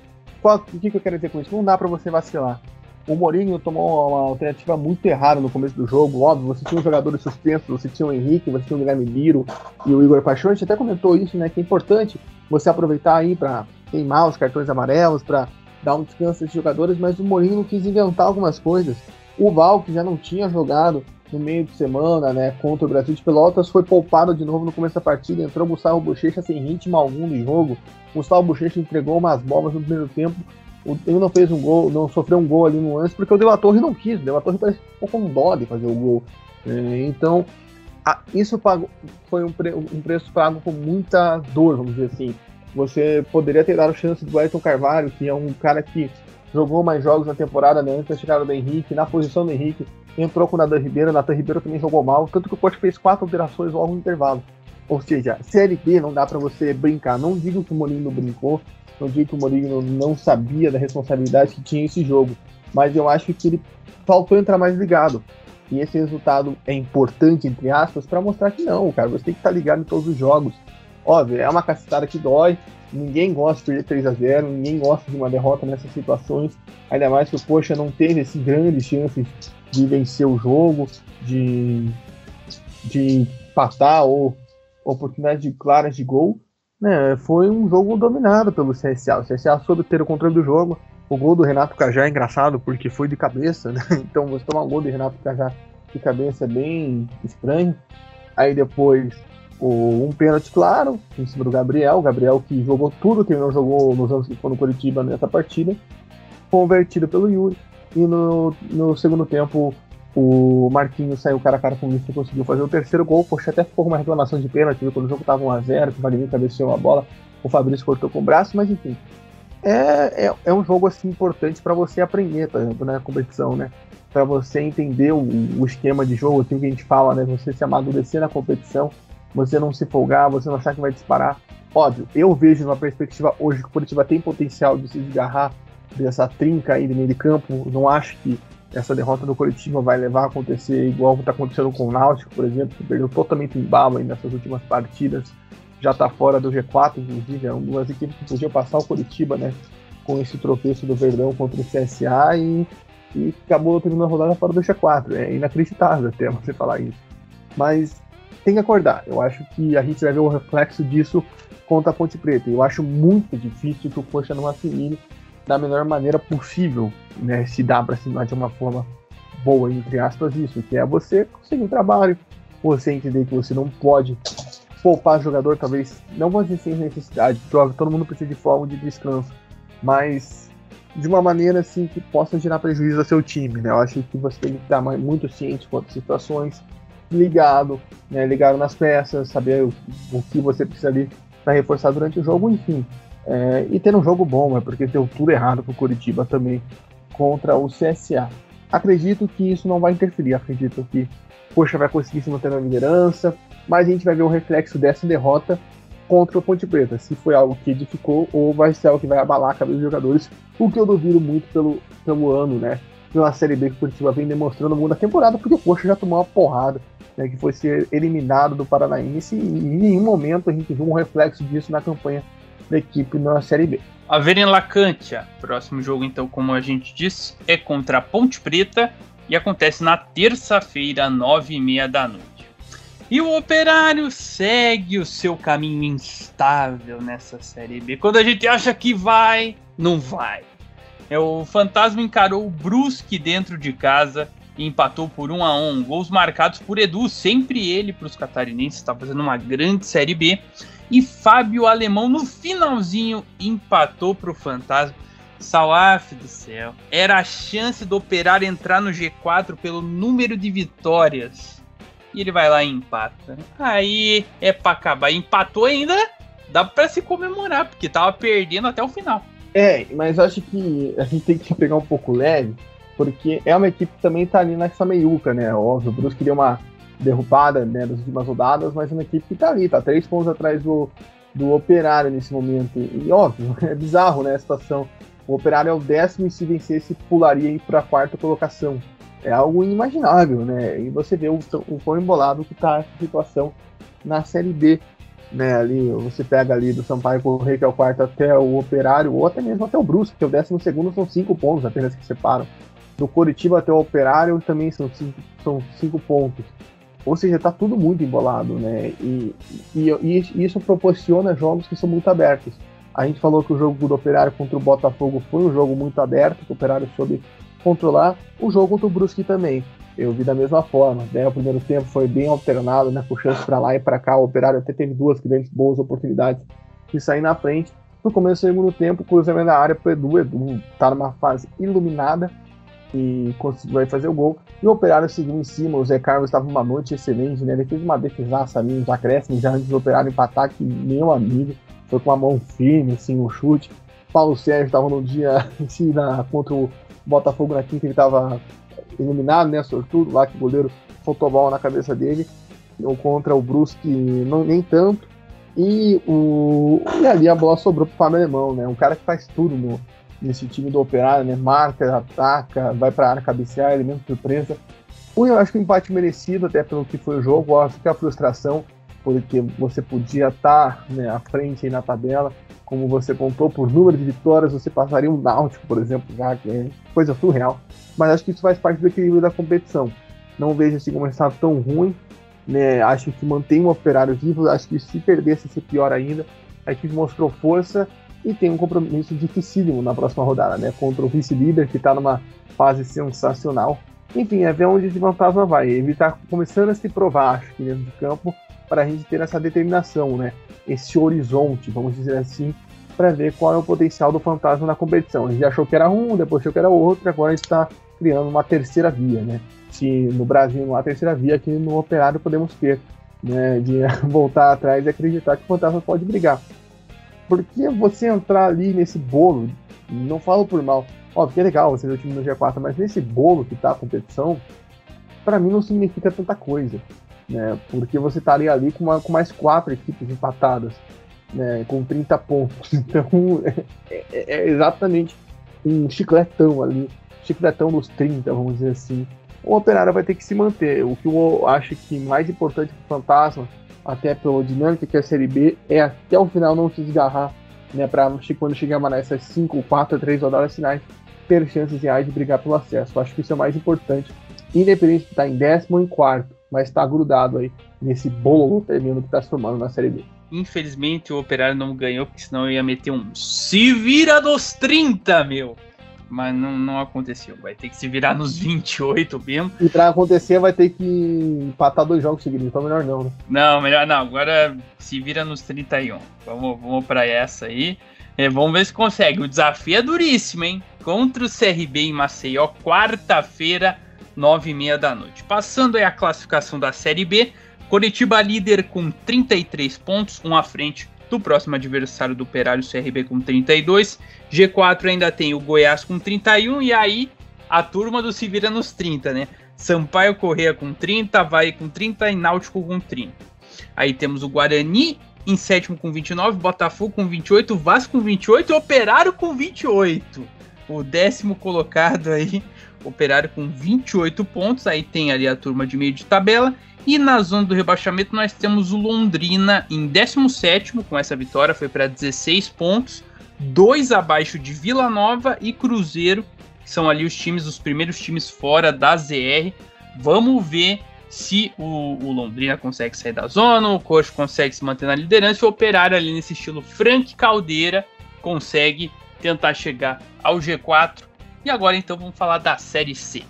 [SPEAKER 2] Qual, o que, que eu quero dizer com isso? Não dá para você vacilar. O Mourinho tomou uma alternativa muito errada no começo do jogo, óbvio, você tinha um jogadores suspensos, você tinha o Henrique, você tinha o Guilherme Miro e o Igor Paixão, a gente até comentou isso, né, que é importante você aproveitar aí para queimar os cartões amarelos, para dar um descanso a esses jogadores, mas o Mourinho não quis inventar algumas coisas. O Val, que já não tinha jogado no meio de semana, né, contra o Brasil de Pelotas, foi poupado de novo no começo da partida, entrou Gustavo Bochecha sem ritmo algum no jogo. Gustavo Bochecha entregou umas bolas no primeiro tempo. Ele não fez um gol, não sofreu um gol ali no lance, porque o De La Torre não quis. O De La Torre parece um pouco com dó de fazer o gol. É, então, a, isso pago, foi um, pre, um, preço pago com muita dor, vamos dizer assim. Você poderia ter dado chance do Elton Carvalho, que é um cara que jogou mais jogos na temporada né, antes da chegada do Henrique, na posição do Henrique, entrou com o Natan Ribeiro, o Natan Ribeiro também jogou mal, tanto que o Coach fez quatro alterações logo no intervalo. Ou seja, Série não dá para você brincar. Não digo que o Mourinho brincou, não digo que o Mourinho não sabia da responsabilidade que tinha esse jogo, mas eu acho que ele faltou entrar mais ligado. E esse resultado é importante, entre aspas, para mostrar que não, cara, você tem que estar tá ligado em todos os jogos. Óbvio, é uma cacetada que dói, ninguém gosta de perder 3 a 0 ninguém gosta de uma derrota nessas situações, ainda mais que o Poxa não teve assim, grandes chances de vencer o jogo, de, de empatar ou oportunidades claras de gol. Né, foi um jogo dominado pelo CSA. O CSA soube ter o controle do jogo. O gol do Renato Cajá é engraçado porque foi de cabeça, né? Então você tomar um gol do Renato Cajá de cabeça é bem estranho. Aí depois o, um pênalti claro em cima do Gabriel. O Gabriel que jogou tudo que ele não jogou nos anos que foi no Curitiba nessa partida. Convertido pelo Yuri. E no, no segundo tempo, o Marquinhos saiu cara a cara com isso e conseguiu fazer o terceiro gol. Poxa, até ficou uma reclamação de pênalti, quando o jogo estava 1x0, que o Vladimir cabeceou a bola, o Fabrício cortou com o braço, mas enfim. É, é, é um jogo assim importante para você aprender, por exemplo, na né, competição, né? Para você entender o, o, esquema de jogo, aquilo que a gente fala, né? Você se amadurecer na competição, você não se folgar, você não achar que vai disparar. Óbvio, eu vejo uma perspectiva hoje que o Curitiba tem potencial de se desgarrar dessa trinca aí de meio de campo. Não acho que essa derrota do Curitiba vai levar a acontecer igual está acontecendo com o Náutico, por exemplo, que perdeu totalmente o embalo nessas últimas partidas. Já está fora do G4, inclusive, é uma das equipes que podia passar o Curitiba, né? Com esse tropeço do Verdão contra o CSA e, e acabou terminando a rodada fora do G4. É inacreditável até você falar isso. Mas tem que acordar. Eu acho que a gente vai ver o reflexo disso contra a Ponte Preta. Eu acho muito difícil que o Coxa não assimile da melhor maneira possível, né? Se dá para assinar de uma forma boa, entre aspas, isso, que é você conseguir um trabalho, você entender que você não pode poupar jogador, talvez, não vou sem necessidade, todo mundo precisa de forma de descanso, mas de uma maneira assim que possa gerar prejuízo ao seu time, né? Eu acho que você tem que estar muito ciente quanto às situações, ligado, né? ligado nas peças, saber o, o que você precisa ali para reforçar durante o jogo, enfim. É, e ter um jogo bom, é porque deu tudo errado pro Curitiba também contra o CSA. Acredito que isso não vai interferir, acredito que Poxa vai conseguir se manter na liderança, mas a gente vai ver o reflexo dessa derrota contra o Ponte Preta, se foi algo que edificou ou vai ser algo que vai abalar a cabeça dos jogadores, o que eu duvido muito pelo, pelo ano, né? Pela Série B que o Curitiba vem demonstrando no mundo da temporada, porque o Poxa já tomou uma porrada, né, que foi ser eliminado do Paranaense e em nenhum momento a gente viu um reflexo disso na campanha da equipe na Série B.
[SPEAKER 1] A Veren Lacantia, próximo jogo, então, como a gente disse, é contra a Ponte Preta e acontece na terça-feira, nove e meia da noite. E o Operário segue o seu caminho instável nessa Série B. Quando a gente acha que vai, não vai. É, o Fantasma encarou o Brusque dentro de casa e empatou por 1 a 1 Gols marcados por Edu, sempre ele para os catarinenses, está fazendo uma grande Série B. E Fábio Alemão no finalzinho empatou para o Fantasma. Salaf do céu. Era a chance do Operário entrar no G4 pelo número de vitórias. E ele vai lá e empata. Aí é para acabar. Empatou ainda, dá para se comemorar, porque tava perdendo até o final.
[SPEAKER 2] É, mas acho que a gente tem que pegar um pouco leve, porque é uma equipe que também tá ali nessa meiuca, né? Óbvio, o Bruce queria uma derrubada né, das últimas rodadas, mas é uma equipe que tá ali, tá três pontos atrás do, do Operário nesse momento. E óbvio, é bizarro né, a situação. O Operário é o décimo e se vencesse pularia para a quarta colocação. É algo inimaginável, né? E você vê o, o quão embolado que tá a situação na Série B. Né, ali você pega ali do Sampaio Correia, que é o quarto, até o Operário, ou até mesmo até o Brusque, que é o décimo segundo, são cinco pontos apenas que separam. Do Coritiba até o Operário também são cinco, são cinco pontos. Ou seja, tá tudo muito embolado, né? E, e, e, isso proporciona jogos que são muito abertos. A gente falou que o jogo do Operário contra o Botafogo foi um jogo muito aberto, que o Operário soube controlar. O jogo contra o Brusque também. eu vi da mesma forma. Né? O primeiro tempo foi bem alternado, né? com chance para lá e para cá. O Operário até teve duas grandes boas oportunidades de sair na frente. No começo do segundo tempo, cruzamento da área para Edu. Edu está numa fase iluminada e conseguiu fazer o gol. E o Operário seguiu em cima. O Zé Carlos estava uma noite excelente, né? Ele fez uma defesaça ali, uns acréscimos já antes do Operário empatar, que meu amigo foi com a mão firme, assim, o um chute. Paulo Sérgio estava no dia assim, na, contra o Botafogo na quinta, ele estava iluminado, né? Sortudo lá que o goleiro soltou na cabeça dele. Ou contra o Brusque, não, nem tanto. E, o, e ali a bola sobrou pro Fábio Alemão, né? Um cara que faz tudo no, nesse time do Operário, né? Marca, ataca, vai pra área cabecear, elemento surpresa. Eu acho que o um empate merecido, até pelo que foi o jogo. Eu acho que a frustração, porque você podia estar tá, né, à frente na tabela, como você contou, por número de vitórias, você passaria um Náutico, por exemplo, já que é coisa surreal. Mas acho que isso faz parte do equilíbrio da competição. Não vejo assim como estado tão ruim, né? Acho que mantém o operário vivo. Acho que se perdesse, seria pior ainda. A equipe mostrou força e tem um compromisso dificílimo na próxima rodada, né? Contra o vice-líder que está numa fase sensacional. Enfim, é ver onde esse fantasma vai. Ele está começando a se provar, acho que dentro de campo, para a gente ter essa determinação, né? Esse horizonte, vamos dizer assim, para ver qual é o potencial do fantasma na competição. A gente achou que era um, depois achou que era outro, agora está criando uma terceira via, né? Se no Brasil não há terceira via, aqui no Operário podemos ter, né? De voltar atrás e acreditar que o fantasma pode brigar. Porque você entrar ali nesse bolo, não falo por mal, óbvio que é legal você ver o time no G4, mas nesse bolo que tá a competição, para mim não significa tanta coisa. Né? Porque você estaria ali com, uma, com mais quatro equipes empatadas, né? com 30 pontos. Então é, é, é exatamente um chicletão ali, chicletão dos 30, vamos dizer assim. O Operário vai ter que se manter. O que eu acho que mais importante para o Fantasma até pela dinâmica que a Série B, é até o final não se desgarrar, né, para quando chegar nessas 5, 4, 3 rodadas finais, ter chances reais de brigar pelo acesso. Acho que isso é o mais importante, independente de estar em décimo ou em quarto, mas está grudado aí nesse bolo termino que está se formando na Série B.
[SPEAKER 1] Infelizmente o Operário não ganhou, porque senão eu ia meter um se vira dos 30, meu mas não, não aconteceu. Vai ter que se virar nos 28 mesmo.
[SPEAKER 2] E pra acontecer, vai ter que empatar dois jogos seguidos, então melhor não, né?
[SPEAKER 1] Não, melhor não. Agora se vira nos 31. Vamos, vamos pra essa aí. É, vamos ver se consegue. O desafio é duríssimo, hein? Contra o CRB em Maceió, quarta-feira, nove e meia da noite. Passando aí a classificação da Série B, Curitiba líder com 33 pontos, um à frente do próximo adversário do Operário CRB com 32. G4 ainda tem o Goiás com 31 e aí a turma do se vira nos 30, né? Sampaio Correia com 30, vai com 30 e Náutico com 30. Aí temos o Guarani em sétimo com 29, Botafogo com 28, Vasco com 28 e Operário com 28. O décimo colocado aí, Operário com 28 pontos. Aí tem ali a turma de meio de tabela. E na zona do rebaixamento nós temos o Londrina em 17 com essa vitória, foi para 16 pontos, dois abaixo de Vila Nova e Cruzeiro, que são ali os times, os primeiros times fora da ZR. Vamos ver se o, o Londrina consegue sair da zona, o Coxa consegue se manter na liderança e o Operário ali nesse estilo Frank Caldeira consegue tentar chegar ao G4. E agora então vamos falar da Série C.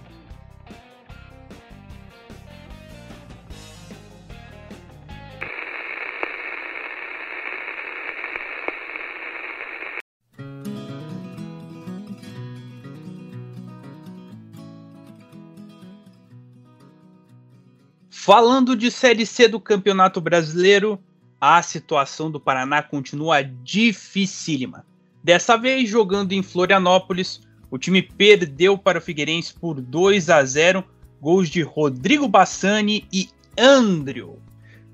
[SPEAKER 1] Falando de Série C do Campeonato Brasileiro, a situação do Paraná continua dificílima. Dessa vez, jogando em Florianópolis, o time perdeu para o Figueirense por 2 a 0, gols de Rodrigo Bassani e Andrew.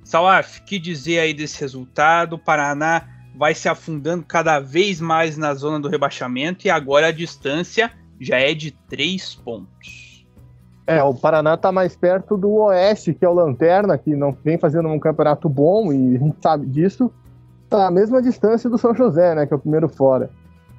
[SPEAKER 1] Salaf, que dizer aí desse resultado? O Paraná vai se afundando cada vez mais na zona do rebaixamento e agora a distância já é de 3 pontos.
[SPEAKER 2] É, o Paraná está mais perto do Oeste, que é o Lanterna, que não vem fazendo um campeonato bom, e a gente sabe disso. Está à mesma distância do São José, né, que é o primeiro fora.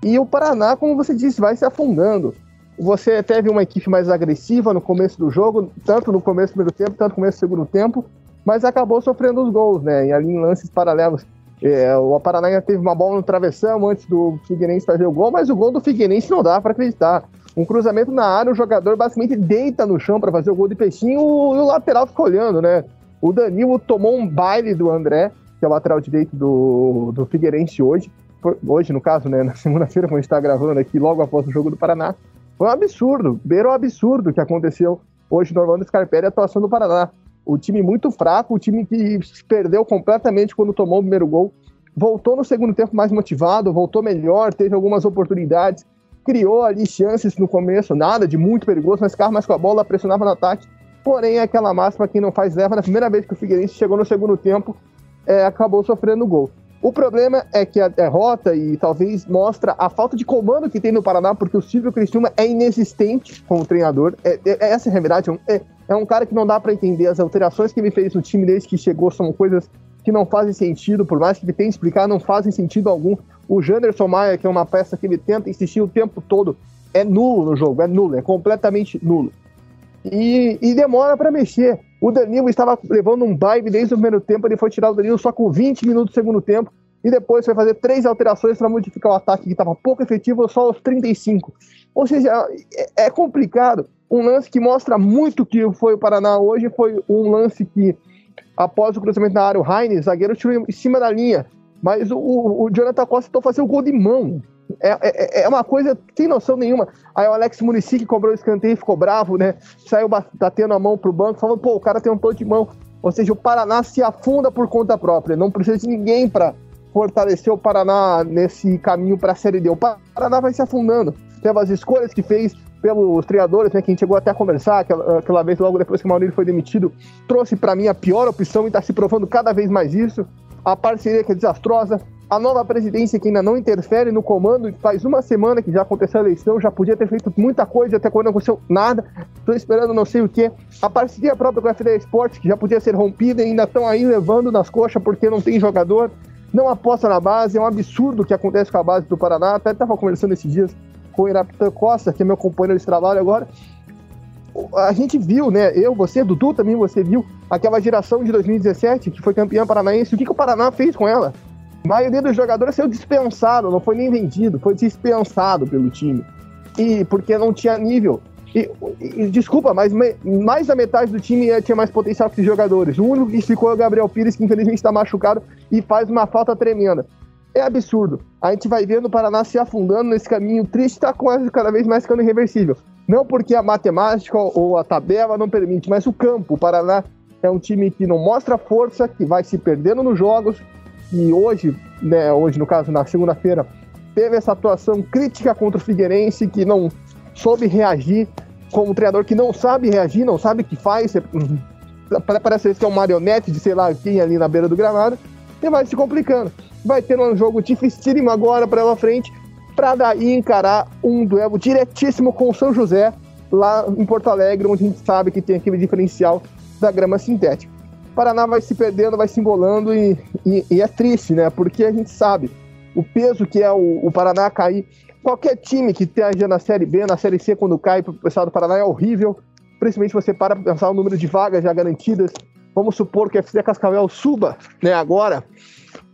[SPEAKER 2] E o Paraná, como você disse, vai se afundando. Você teve uma equipe mais agressiva no começo do jogo, tanto no começo do primeiro tempo, tanto no começo do segundo tempo, mas acabou sofrendo os gols, né? E ali em lances paralelos. É, o Paraná teve uma bola no travessão antes do Figueirense fazer o gol, mas o gol do Figueirense não dá para acreditar. Um cruzamento na área, o jogador basicamente deita no chão para fazer o gol de peixinho e o lateral fica olhando, né? O Danilo tomou um baile do André, que é o lateral direito do, do Figueirense hoje. Hoje, no caso, né? Na segunda-feira, quando a gente está gravando aqui, logo após o jogo do Paraná. Foi um absurdo, beirou um absurdo que aconteceu hoje no Orlando Scarpelli a atuação do Paraná. O time muito fraco, o time que perdeu completamente quando tomou o primeiro gol. Voltou no segundo tempo mais motivado, voltou melhor, teve algumas oportunidades, criou ali chances no começo, nada de muito perigoso, mas ficava mais com a bola, pressionava no ataque. Porém, é aquela máxima que não faz leva, na primeira vez que o Figueirense chegou no segundo tempo, é, acabou sofrendo gol. O problema é que a derrota e talvez mostra a falta de comando que tem no Paraná, porque o Silvio Criciúma é inexistente como treinador. É, é, essa é a verdade. É, é um cara que não dá para entender. As alterações que ele fez no time desde que chegou são coisas que não fazem sentido, por mais que ele tenha explicado, não fazem sentido algum. O Janderson Maia, que é uma peça que ele tenta insistir o tempo todo, é nulo no jogo, é nulo, é completamente nulo. E, e demora para mexer. O Danilo estava levando um baile desde o primeiro tempo, ele foi tirar o Danilo só com 20 minutos do segundo tempo, e depois foi fazer três alterações para modificar o ataque que estava pouco efetivo só aos 35. Ou seja, é, é complicado. Um lance que mostra muito que foi o Paraná hoje foi um lance que, após o cruzamento na área, o Heinz, zagueiro, tirou em cima da linha. Mas o, o Jonathan Costa tentou fazer o gol de mão. É, é, é, uma coisa sem noção nenhuma. Aí o Alex Munici que cobrou o escanteio ficou bravo, né? Saiu batendo a mão pro banco, falando, pô, o cara tem um tom de mão. Ou seja, o Paraná se afunda por conta própria. Não precisa de ninguém para fortalecer o Paraná nesse caminho para a Série D. O Paraná vai se afundando. Pelas escolhas que fez, pelos treinadores, né, que a gente chegou até a conversar aquela, aquela vez, logo depois que o Maurício foi demitido, trouxe para mim a pior opção e está se provando cada vez mais isso. A parceria que é desastrosa, a nova presidência que ainda não interfere no comando, faz uma semana que já aconteceu a eleição, já podia ter feito muita coisa, até quando não aconteceu nada, estou esperando não sei o que. A parceria própria com a FD Esportes, que já podia ser rompida ainda estão aí levando nas coxas porque não tem jogador, não aposta na base, é um absurdo o que acontece com a base do Paraná, até estava conversando esses dias com o Irapita Costa, que é meu companheiro de trabalho agora, a gente viu, né? Eu, você, Dudu também, você viu aquela geração de 2017 que foi campeã paranaense. O que, que o Paraná fez com ela? A maioria dos jogadores saiu dispensado, não foi nem vendido, foi dispensado pelo time. E porque não tinha nível. E, e, desculpa, mas me, mais da metade do time tinha mais potencial que os jogadores. O único que ficou é o Gabriel Pires, que infelizmente está machucado e faz uma falta tremenda. É absurdo. A gente vai vendo o Paraná se afundando nesse caminho triste, está quase cada vez mais ficando irreversível. Não porque a matemática ou a tabela não permite, mas o campo. O Paraná é um time que não mostra força, que vai se perdendo nos jogos, que hoje, né, hoje no caso, na segunda-feira, teve essa atuação crítica contra o Figueirense, que não soube reagir, como um treinador que não sabe reagir, não sabe o que faz, hum, parece que é um marionete de sei lá quem ali na beira do gramado, e vai se complicando. Vai ter um jogo dificílimo agora para ela frente, para daí encarar um duelo diretíssimo com o São José, lá em Porto Alegre, onde a gente sabe que tem aquele diferencial da grama sintética. Paraná vai se perdendo, vai se embolando e, e, e, é triste, né? Porque a gente sabe o peso que é o, o Paraná cair. Qualquer time que esteja na Série B, na Série C, quando cai para o pessoal do Paraná é horrível. Principalmente você para pensar o número de vagas já garantidas. Vamos supor que a FC Cascavel suba né, agora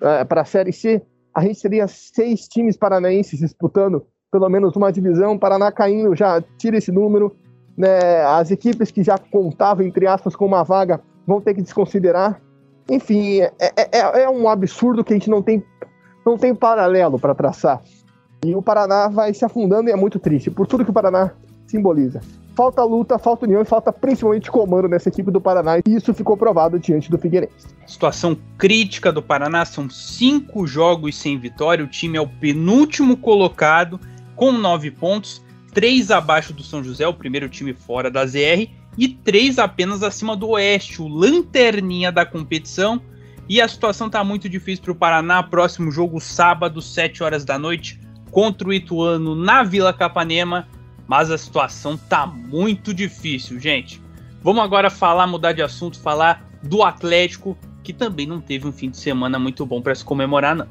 [SPEAKER 2] é, para a Série C. A gente teria seis times paranaenses disputando pelo menos uma divisão. Paraná caindo já tira esse número. Né, as equipes que já contavam, entre aspas, com uma vaga vão ter que desconsiderar. Enfim, é, é, é, é um absurdo que a gente não tem, não tem paralelo para traçar. E o Paraná vai se afundando e é muito triste, por tudo que o Paraná simboliza. Falta luta, falta união e falta principalmente comando nessa equipe do Paraná. E isso ficou provado diante do Figueirense.
[SPEAKER 1] Situação crítica do Paraná, são cinco jogos sem vitória. O time é o penúltimo colocado com nove pontos, três abaixo do São José, o primeiro time fora da ZR, e três apenas acima do Oeste, o lanterninha da competição. E a situação está muito difícil para o Paraná. Próximo jogo, sábado, 7 horas da noite, contra o Ituano na Vila Capanema. Mas a situação tá muito difícil, gente. Vamos agora falar, mudar de assunto, falar do Atlético, que também não teve um fim de semana muito bom para se comemorar, não.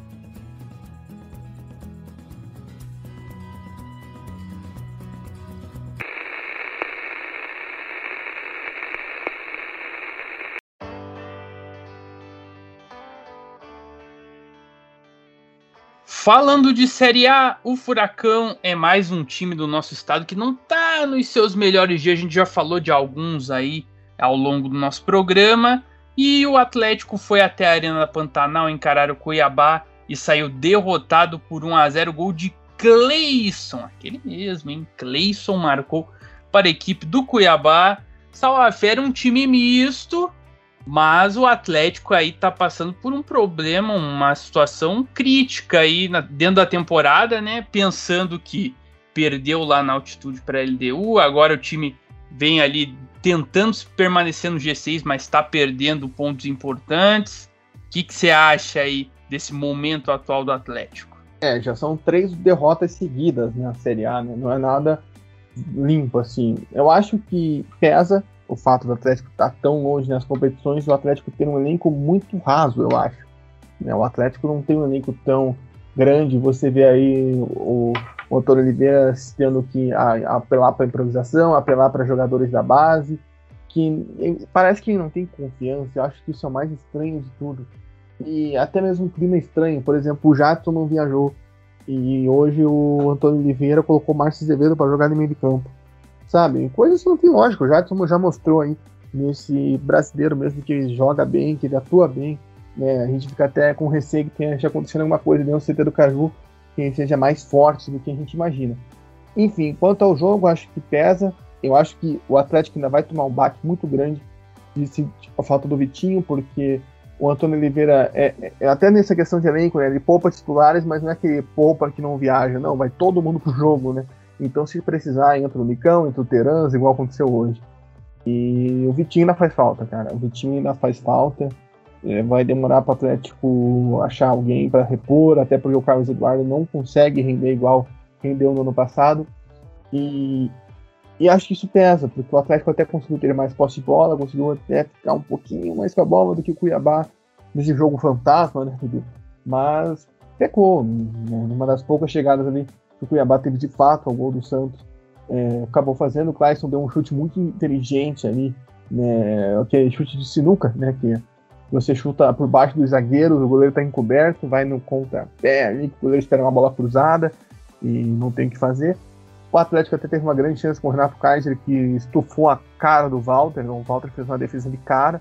[SPEAKER 1] Falando de Série A, o Furacão é mais um time do nosso estado que não tá nos seus melhores dias. A gente já falou de alguns aí ao longo do nosso programa. E o Atlético foi até a Arena da Pantanal encarar o Cuiabá e saiu derrotado por 1 a 0 gol de Cleison, aquele mesmo, hein? Cleison marcou para a equipe do Cuiabá. Salafé um time misto, mas o Atlético aí tá passando por um problema, uma situação crítica aí na, dentro da temporada, né? Pensando que perdeu lá na altitude para a LDU, agora o time vem ali tentando permanecer no G6, mas está perdendo pontos importantes. O que você acha aí desse momento atual do Atlético?
[SPEAKER 2] É, já são três derrotas seguidas na Série A, né? Não é nada limpo assim. Eu acho que pesa o fato do Atlético estar tá tão longe nas competições, o Atlético ter um elenco muito raso, eu acho. Né, o Atlético não tem um elenco tão grande, você vê aí o, Antônio Oliveira tendo que apelar para improvisação, apelar para jogadores da base, que parece que não tem confiança, eu acho que isso é o mais estranho de tudo. E até mesmo um clima estranho, por exemplo, o Jadson não viajou, e hoje o Antônio Oliveira colocou o Márcio Azevedo para jogar no meio de campo sabe? Coisas que não tem lógica. O Jadson já mostrou aí nesse brasileiro mesmo que ele joga bem, que ele atua bem. Né? A gente fica até com receio que tenha acontecendo alguma coisa dentro do CT do Caju que seja mais forte do que a gente imagina. Enfim, quanto ao jogo, acho que pesa. Eu acho que o Atlético ainda vai tomar um baque muito grande de, tipo, a falta do Vitinho, porque o Antônio Oliveira é, é, é, até nessa questão de elenco, né, ele poupa titulares, mas não é que ele poupa que não viaja, não, vai todo mundo pro jogo, né? Então, se precisar, entra o Nicão, entra o Terans, igual aconteceu hoje. E o Vitinho ainda faz falta, cara. O Vitinho ainda faz falta. É, vai demorar para o Atlético achar alguém para repor, até porque o Carlos Eduardo não consegue render igual rendeu no ano passado. E, e acho que isso pesa, porque o Atlético até conseguiu ter mais posse de bola, conseguiu até ficar um pouquinho mais com a bola do que o Cuiabá nesse jogo fantasma, né, Mas pecou, né, numa das poucas chegadas ali o Cuiabá teve de fato o gol do Santos. É, acabou fazendo, o Clayson deu um chute muito inteligente ali, né, aquele chute de sinuca, né, que você chuta por baixo dos zagueiros, o goleiro está encoberto, vai no contra-pé ali, o goleiro espera uma bola cruzada e não tem o que fazer. O Atlético até teve uma grande chance com o Renato Kaiser, que estufou a cara do Walter, né, o Walter fez uma defesa de cara,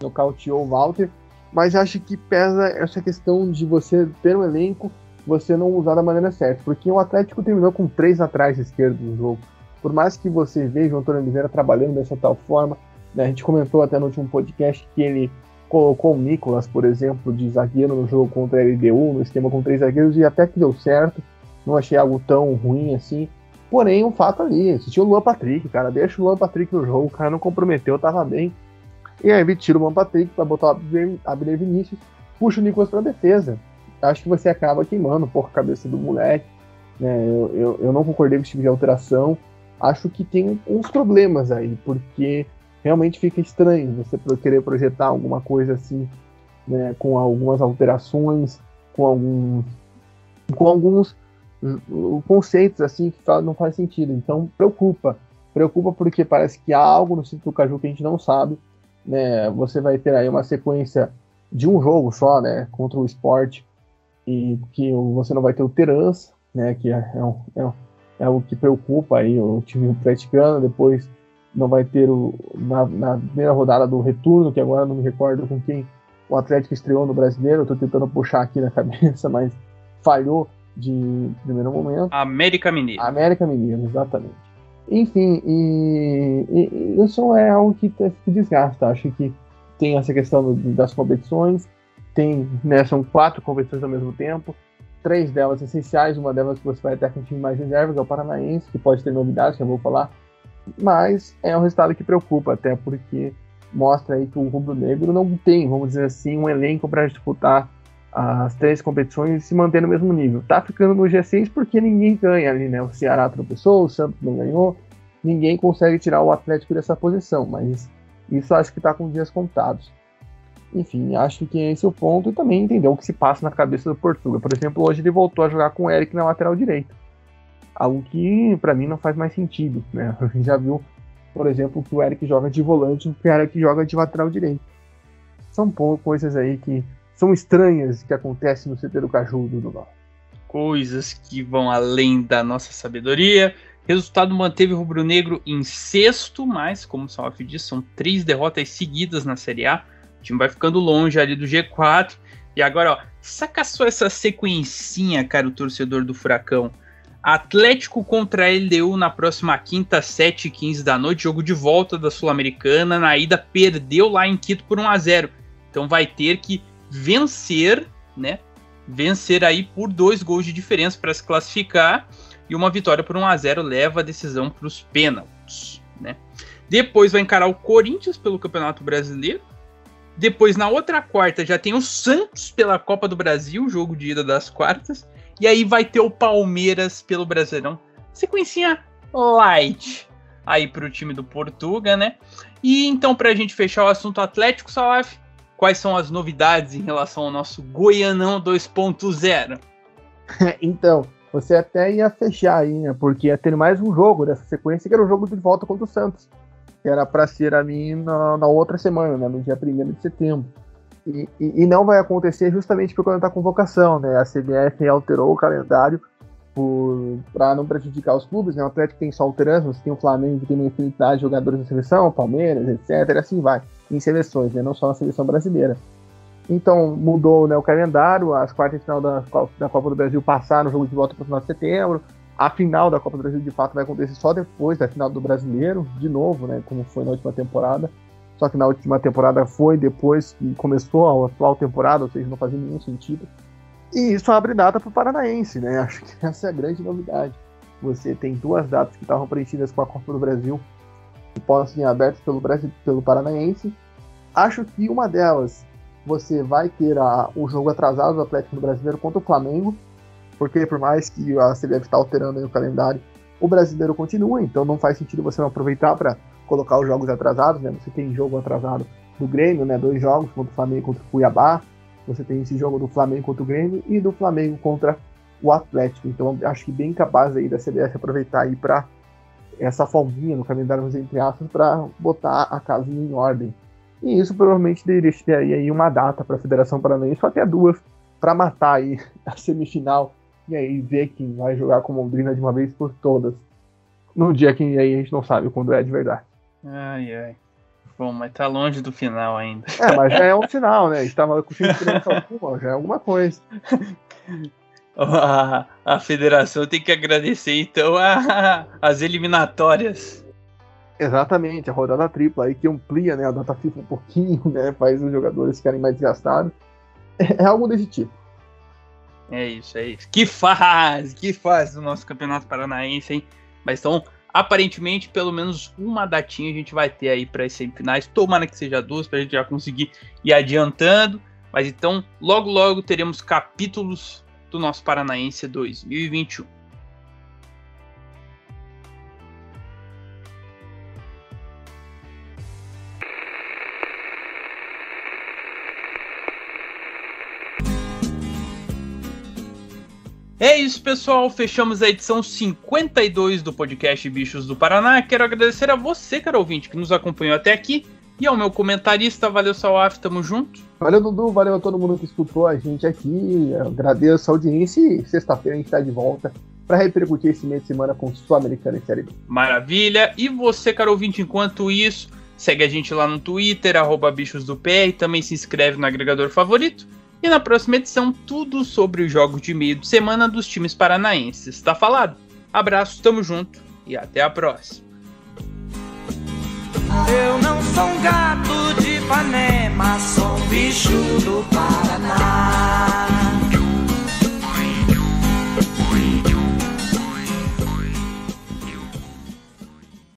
[SPEAKER 2] nocauteou o Walter, mas acho que pesa essa questão de você ter um elenco você não usar da maneira certa. Porque o Atlético terminou com três atrás esquerdo no jogo. Por mais que você veja o Antônio Oliveira trabalhando dessa tal forma, né, a gente comentou até no último podcast que ele colocou o Nicolas, por exemplo, de zagueiro no jogo contra a LDU, no esquema com três zagueiros, e até que deu certo. Não achei algo tão ruim assim. Porém, um fato ali, assistiu o Luan Patrick, cara. Deixa o Luan Patrick no jogo, o cara não comprometeu, tava bem. E aí tira o Luan Patrick pra botar o Abner Vinícius, puxa o Nicolas pra defesa acho que você acaba queimando um pouco a cabeça do moleque. Né? Eu, eu, eu não concordei com esse tipo de alteração. Acho que tem uns problemas aí, porque realmente fica estranho você querer projetar alguma coisa assim, né, com algumas alterações, com alguns, com alguns hum, conceitos assim que não faz sentido. Então preocupa, preocupa porque parece que há algo no sítio do Caju que a gente não sabe. Né? Você vai ter aí uma sequência de um jogo só, né, contra o esporte e que você não vai ter o Terans, né, que é, é, é, é o que preocupa aí o time atleticano, depois não vai ter o, na, na, primeira rodada do retorno, que agora não me recordo com quem o Atlético estreou no Brasileiro, eu tô tentando puxar aqui na cabeça, mas falhou de primeiro momento.
[SPEAKER 1] América Mineiro.
[SPEAKER 2] América Mineiro, exatamente. Enfim, e, e, isso é algo que, que desgasta. Acho que tem essa questão das competições, tem, né, são quatro competições ao mesmo tempo, três delas essenciais, uma delas que você vai até com um time mais reserva, que é o Paranaense, que pode ter novidades, que eu vou falar, mas é um resultado que preocupa, até porque mostra aí que o Rubro Negro não tem, vamos dizer assim, um elenco para disputar as três competições e se manter no mesmo nível. Tá ficando no G6 porque ninguém ganha ali, né? O Ceará tropeçou, o Santos não ganhou, ninguém consegue tirar o Atlético dessa posição, mas isso acho que está com dias contados. Enfim, acho que esse é o ponto e também entender o que se passa na cabeça do Portugal. Por exemplo, hoje ele voltou a jogar com o Eric na lateral direita. Algo que para mim não faz mais sentido, né? A gente já viu, por exemplo, que o Eric joga de volante e o Eric joga de lateral direito. São coisas aí que são estranhas que acontecem no CT do Cajudo do Norte.
[SPEAKER 1] coisas que vão além da nossa sabedoria. Resultado manteve o Rubro Negro em sexto, mas, como o Salaf disse, são três derrotas seguidas na Série A. O time vai ficando longe ali do G4. E agora, ó, saca só essa sequencinha, cara, o torcedor do Furacão. Atlético contra LDU na próxima quinta, 7h15 da noite, jogo de volta da Sul-Americana. Na ida, perdeu lá em Quito por 1 a 0 Então vai ter que vencer, né? Vencer aí por dois gols de diferença para se classificar. E uma vitória por 1 a 0 leva a decisão para os pênaltis, né? Depois vai encarar o Corinthians pelo Campeonato Brasileiro. Depois, na outra quarta, já tem o Santos pela Copa do Brasil, jogo de ida das quartas. E aí vai ter o Palmeiras pelo Brasileirão. Sequencinha light aí para o time do Portuga, né? E então, para a gente fechar o assunto Atlético, Salaf, quais são as novidades em relação ao nosso Goianão 2.0?
[SPEAKER 2] então, você até ia fechar aí, né? Porque ia ter mais um jogo dessa sequência, que era o jogo de volta contra o Santos. Que era para ser ali na, na, outra semana, né? No dia 1 de setembro. E, e, e, não vai acontecer justamente por conta da convocação, né? A CBF alterou o calendário para não prejudicar os clubes, né? O Atlético tem só você tem o Flamengo que tem uma infinidade de jogadores na seleção, Palmeiras, etc. assim vai, em seleções, né? Não só na seleção brasileira. Então mudou né, o calendário, as quartas de final da, da Copa do Brasil passaram o jogo de volta para o final de setembro. A final da Copa do Brasil de fato vai acontecer só depois da final do Brasileiro, de novo, né? Como foi na última temporada. Só que na última temporada foi depois que começou a atual temporada, ou seja, não fazia nenhum sentido. E isso abre data para o Paranaense, né? Acho que essa é a grande novidade. Você tem duas datas que estavam preenchidas com a Copa do Brasil que podem ser abertas pelo, Brasil, pelo Paranaense. Acho que uma delas você vai ter a, o jogo atrasado do Atlético do Brasileiro contra o Flamengo, porque por mais que a CBF está alterando o calendário, o brasileiro continua, então não faz sentido você não aproveitar para colocar os jogos atrasados, né? Você tem jogo atrasado do Grêmio, né? Dois jogos contra o Flamengo contra o Cuiabá. Você tem esse jogo do Flamengo contra o Grêmio e do Flamengo contra o Atlético. Então acho que bem capaz aí da CBF aproveitar aí para essa folguinha no calendário, entre aspas, para botar a casinha em ordem. E isso provavelmente deixaria aí uma data para a Federação Paranaense, ou até duas, para matar aí a semifinal e aí ver quem vai jogar com Londrina de uma vez por todas. No dia que aí a gente não sabe quando é de verdade.
[SPEAKER 1] Ai, ai. Bom, mas tá longe do final ainda.
[SPEAKER 2] É, mas já é um final, né? A gente tava com alguma, já é alguma coisa.
[SPEAKER 1] A, a federação tem que agradecer, então, a, as eliminatórias.
[SPEAKER 2] Exatamente, a rodada tripla aí que amplia né, a data FIFA um pouquinho, né? Faz os jogadores ficarem mais desgastados. É, é algo desse tipo.
[SPEAKER 1] É isso, é isso. Que faz, que faz o nosso campeonato paranaense, hein? Mas então, aparentemente, pelo menos uma datinha a gente vai ter aí para as semifinais. Tomara que seja duas, para a gente já conseguir ir adiantando. Mas então, logo, logo teremos capítulos do nosso Paranaense 2021. É isso, pessoal. Fechamos a edição 52 do podcast Bichos do Paraná. Quero agradecer a você, caro ouvinte, que nos acompanhou até aqui. E ao meu comentarista, valeu, Salaf, tamo junto.
[SPEAKER 2] Valeu, Dudu, valeu a todo mundo que escutou a gente aqui. Eu agradeço a audiência e sexta-feira a gente tá de volta para repercutir esse meio de semana com Sul-Americana e Série B.
[SPEAKER 1] Maravilha. E você, caro ouvinte, enquanto isso, segue a gente lá no Twitter, arroba Bichos do PR, também se inscreve no agregador favorito e na próxima edição, tudo sobre os jogos de meio de semana dos times paranaenses. Tá falado? Abraço, tamo junto e até a próxima.
[SPEAKER 3] Eu não sou um gato de Ipanema, sou um bicho do Paraná.